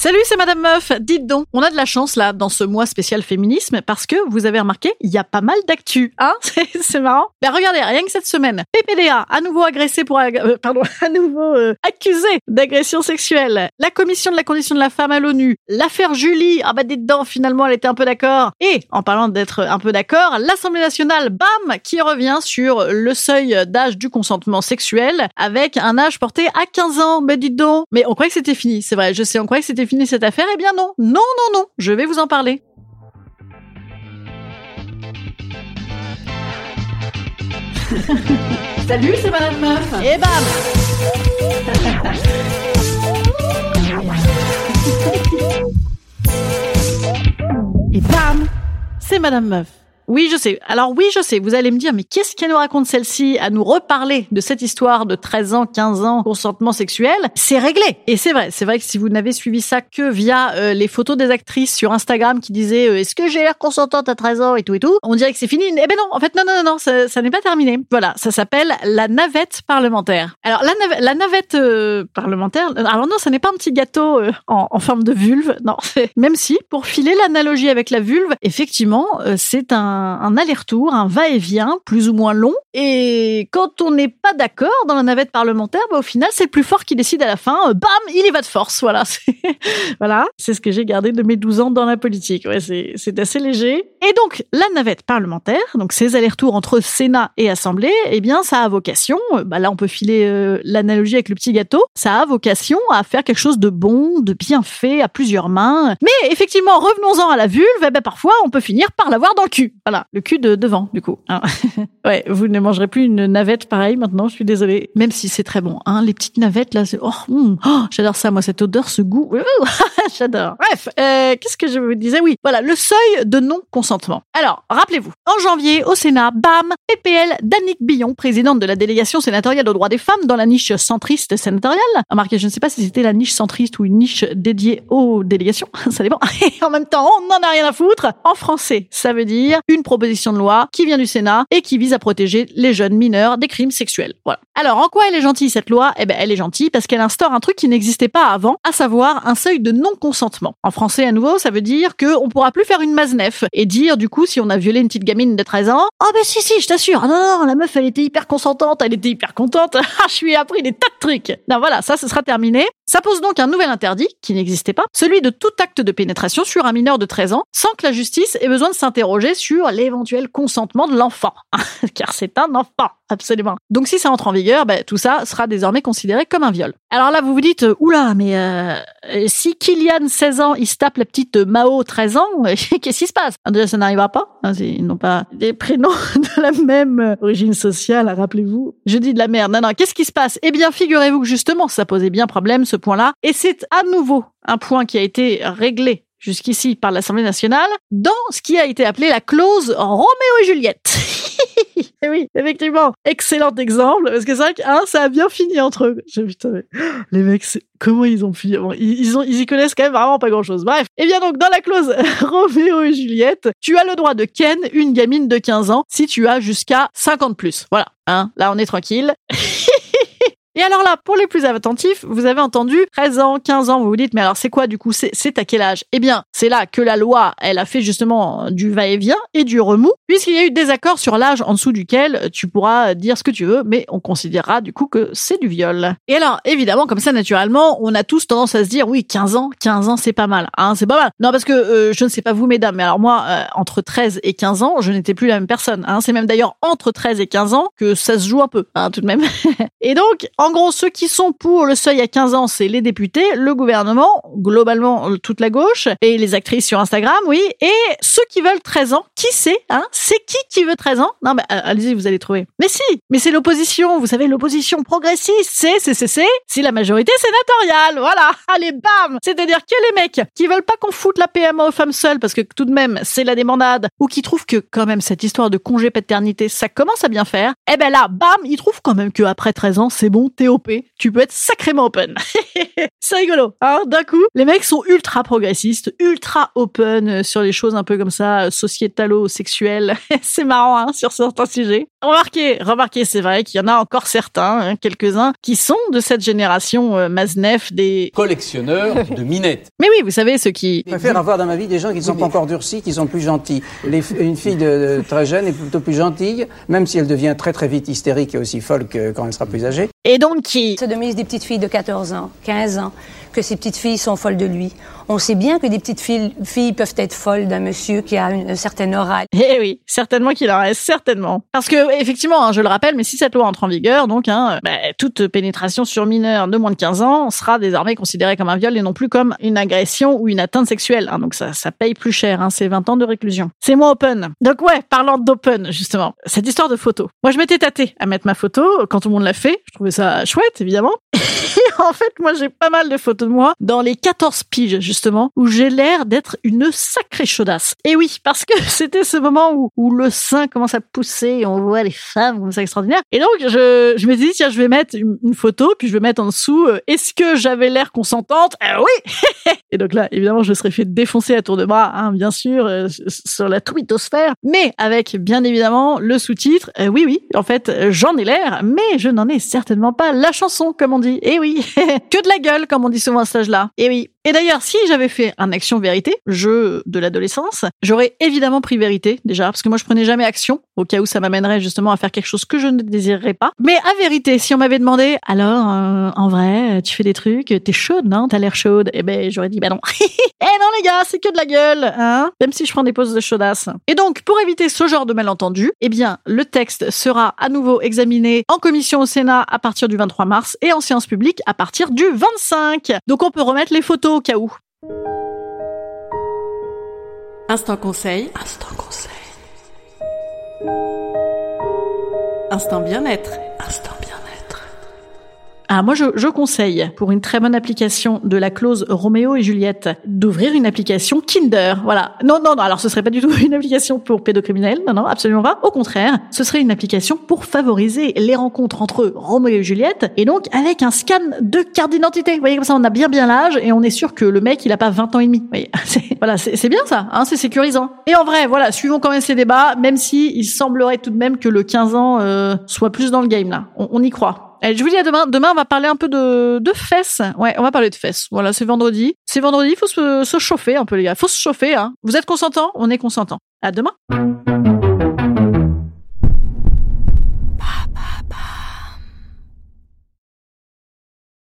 Salut, c'est Madame Meuf. Dites donc, on a de la chance là dans ce mois spécial féminisme parce que vous avez remarqué, il y a pas mal d'actu, hein? C'est marrant. Ben regardez, rien que cette semaine, PPDA à nouveau agressé pour euh, pardon, à nouveau euh, accusé d'agression sexuelle. La commission de la condition de la femme à l'ONU, l'affaire Julie, ah bah dites donc, finalement elle était un peu d'accord. Et en parlant d'être un peu d'accord, l'Assemblée nationale, bam, qui revient sur le seuil d'âge du consentement sexuel avec un âge porté à 15 ans. Ben dites donc, mais on croyait que c'était fini, c'est vrai, je sais, on croyait que c'était fini cette affaire Eh bien non, non, non, non, je vais vous en parler. Salut, c'est Madame Meuf. Et bam Et bam C'est Madame Meuf oui, je sais. Alors oui, je sais. Vous allez me dire, mais qu'est-ce qu'elle nous raconte celle-ci à nous reparler de cette histoire de 13 ans, 15 ans, consentement sexuel? C'est réglé. Et c'est vrai. C'est vrai que si vous n'avez suivi ça que via euh, les photos des actrices sur Instagram qui disaient euh, est-ce que j'ai l'air consentante à 13 ans et tout et tout, on dirait que c'est fini. Eh ben non, en fait non non non non, ça, n'est pas terminé. Voilà, ça s'appelle la navette parlementaire. Alors la, navette, euh, parlementaire. Alors non, ça n'est pas un petit gâteau en, forme de vulve. Non, même si pour filer l'analogie avec la vulve, effectivement, c'est un un, aller-retour, un va-et-vient plus ou moins long. Et quand on n'est pas d'accord dans la navette parlementaire, bah, au final, c'est le plus fort qui décide à la fin. Euh, bam, il y va de force. Voilà, voilà, c'est ce que j'ai gardé de mes 12 ans dans la politique. Ouais, c'est assez léger. Et donc, la navette parlementaire, donc ces allers-retours entre Sénat et Assemblée, eh bien, ça a vocation, euh, bah là, on peut filer euh, l'analogie avec le petit gâteau, ça a vocation à faire quelque chose de bon, de bien fait, à plusieurs mains. Mais effectivement, revenons-en à la vulve, eh ben, parfois, on peut finir par l'avoir dans le cul. Voilà, le cul de devant, du coup. Hein. ouais, vous ne mangerez plus une navette pareille maintenant, je suis désolée. Même si c'est très bon, hein. Les petites navettes, là, c'est, oh, hmm, oh, j'adore ça, moi, cette odeur, ce goût. j'adore. Bref, euh, qu'est-ce que je vous disais? Oui, voilà, le seuil de non-consentement. Alors, rappelez-vous, en janvier, au Sénat, bam, PPL d'Annick Billon, présidente de la délégation sénatoriale aux droits des femmes dans la niche centriste sénatoriale. Remarquez, je ne sais pas si c'était la niche centriste ou une niche dédiée aux délégations. ça dépend. Et en même temps, on n'en a rien à foutre. En français, ça veut dire proposition de loi qui vient du Sénat et qui vise à protéger les jeunes mineurs des crimes sexuels. Voilà. Alors, en quoi elle est gentille cette loi? Eh ben, elle est gentille parce qu'elle instaure un truc qui n'existait pas avant, à savoir un seuil de non-consentement. En français, à nouveau, ça veut dire que on pourra plus faire une maznef et dire du coup si on a violé une petite gamine de 13 ans, oh ben si si, je t'assure, ah, non non, la meuf elle était hyper consentante, elle était hyper contente, ah, je lui ai appris des tas de trucs. Non voilà, ça ce sera terminé. Ça pose donc un nouvel interdit qui n'existait pas, celui de tout acte de pénétration sur un mineur de 13 ans, sans que la justice ait besoin de s'interroger sur l'éventuel consentement de l'enfant, car c'est un enfant, absolument. Donc si ça entre en vigueur, ben, tout ça sera désormais considéré comme un viol. Alors là, vous vous dites, oula, mais euh, si Kylian, 16 ans, il se tape la petite Mao, 13 ans, qu'est-ce qui se passe? Déjà, ça n'arrivera pas. Hein, ils n'ont pas des prénoms de la même origine sociale, rappelez-vous. Je dis de la merde. Non, non, qu'est-ce qui se passe? Eh bien, figurez-vous que justement, ça posait bien problème, ce point-là. Et c'est à nouveau un point qui a été réglé jusqu'ici par l'Assemblée nationale dans ce qui a été appelé la clause Roméo et Juliette. et oui, effectivement, excellent exemple, parce que c'est vrai que hein, ça a bien fini entre eux. Je, putain, les mecs, comment ils ont ils, ont, ils y connaissent quand même vraiment pas grand-chose. Bref, et eh bien donc, dans la clause Roméo et Juliette, tu as le droit de ken une gamine de 15 ans si tu as jusqu'à 50 plus. Voilà, hein, là on est tranquille. Et alors là, pour les plus attentifs, vous avez entendu 13 ans, 15 ans, vous vous dites, mais alors c'est quoi du coup C'est à quel âge? Eh bien, c'est là que la loi, elle a fait justement du va-et-vient et du remous, puisqu'il y a eu des accords sur l'âge en dessous duquel tu pourras dire ce que tu veux, mais on considérera du coup que c'est du viol. Et alors, évidemment, comme ça, naturellement, on a tous tendance à se dire, oui, 15 ans, 15 ans, c'est pas mal. Hein, c'est pas mal. Non, parce que euh, je ne sais pas vous, mesdames, mais alors moi, euh, entre 13 et 15 ans, je n'étais plus la même personne. Hein. C'est même d'ailleurs entre 13 et 15 ans que ça se joue un peu, hein, tout de même. et donc, en gros, ceux qui sont pour le seuil à 15 ans, c'est les députés, le gouvernement, globalement toute la gauche, et les actrices sur Instagram, oui. Et ceux qui veulent 13 ans, qui c'est hein? C'est qui qui veut 13 ans? Non, mais euh, allez-y, vous allez trouver. Mais si, mais c'est l'opposition. Vous savez, l'opposition progressiste, c'est, c'est, c'est, c'est, c'est la majorité sénatoriale. Voilà. Allez, bam C'est-à-dire que les mecs qui veulent pas qu'on foute la PMA aux femmes seules, parce que tout de même, c'est la demandade, ou qui trouvent que quand même cette histoire de congé paternité, ça commence à bien faire, eh ben là, bam, ils trouvent quand même que après 13 ans, c'est bon, t'es OP. Tu peux être sacrément open. c'est rigolo. Hein D'un coup, les mecs sont ultra progressistes, ultra open sur les choses un peu comme ça, sociétalo-sexuelles. c'est marrant, hein, sur certains sujets. Remarquez, remarquez, c'est vrai qu'il y en a encore certains, hein, quelques-uns, qui sont de cette génération euh, Maznef des collectionneurs de minettes. Mais oui, vous savez, ceux qui... Je préfère avoir dans ma vie des gens qui ne sont pas encore durcis, qui sont plus gentils. une fille de, très jeune est plutôt plus gentille, même si elle devient très très vite hystérique et aussi folle que quand elle sera plus Et donc qui... Se mise des petites filles de 14 ans, 15 ans, que ces petites filles sont folles de lui. On sait bien que des petites filles, filles peuvent être folles d'un monsieur qui a une, certaine aura. Eh oui, certainement qu'il en reste, certainement. Parce que, effectivement, hein, je le rappelle, mais si cette loi entre en vigueur, donc, hein, bah, toute pénétration sur mineur de moins de 15 ans sera désormais considérée comme un viol et non plus comme une agression ou une atteinte sexuelle. Hein, donc ça, ça paye plus cher, hein, c'est 20 ans de réclusion. C'est moins open. Donc ouais, parlant d'open, justement, cette histoire de photo. Moi, je m'étais tâté à mettre ma photo quand tout le monde l'a fait. Je trouvais ça chouette, évidemment. en fait, moi, j'ai pas mal de photos moi dans les 14 piges, justement, où j'ai l'air d'être une sacrée chaudasse. Et oui, parce que c'était ce moment où, le sein commence à pousser et on voit les femmes comme ça extraordinaires. Et donc, je, je me dis, tiens, je vais mettre une, photo, puis je vais mettre en dessous, euh, est-ce que j'avais l'air consentante? Euh, Oui Et donc là, évidemment, je serais fait défoncer à tour de bras, hein, bien sûr, euh, sur la twittosphère, mais avec, bien évidemment, le sous-titre, oui, oui, en fait, j'en ai l'air, mais je n'en ai certainement pas la chanson, comme on dit. Et oui, que de la gueule, comme on dit souvent à ce âge-là. Et oui. Et d'ailleurs, si j'avais fait un action vérité, jeu de l'adolescence, j'aurais évidemment pris vérité, déjà, parce que moi je prenais jamais action, au cas où ça m'amènerait justement à faire quelque chose que je ne désirerais pas. Mais à vérité, si on m'avait demandé, alors, euh, en vrai, tu fais des trucs, t'es chaude, non? T'as l'air chaude Eh ben, j'aurais dit, bah non. eh non les gars, c'est que de la gueule, hein Même si je prends des poses de chaudasse. Et donc, pour éviter ce genre de malentendu, eh bien, le texte sera à nouveau examiné en commission au Sénat à partir du 23 mars et en séance publique à partir du 25. Donc on peut remettre les photos au cas où. Instant conseil. Instant conseil. Instant bien-être. Instant ah, moi, je, je, conseille, pour une très bonne application de la clause Roméo et Juliette, d'ouvrir une application Kinder. Voilà. Non, non, non. Alors, ce serait pas du tout une application pour pédocriminels. Non, non, absolument pas. Au contraire, ce serait une application pour favoriser les rencontres entre Roméo et Juliette. Et donc, avec un scan de carte d'identité. Vous voyez, comme ça, on a bien, bien l'âge et on est sûr que le mec, il a pas 20 ans et demi. Vous voyez, voilà, c'est bien ça. Hein, c'est sécurisant. Et en vrai, voilà, suivons quand même ces débats, même si il semblerait tout de même que le 15 ans euh, soit plus dans le game, là. on, on y croit. Allez, je vous dis à demain. Demain, on va parler un peu de, de fesses. Ouais, on va parler de fesses. Voilà, c'est vendredi. C'est vendredi, il faut se, se chauffer un peu, les gars. faut se chauffer, hein. Vous êtes consentant On est consentant. À demain.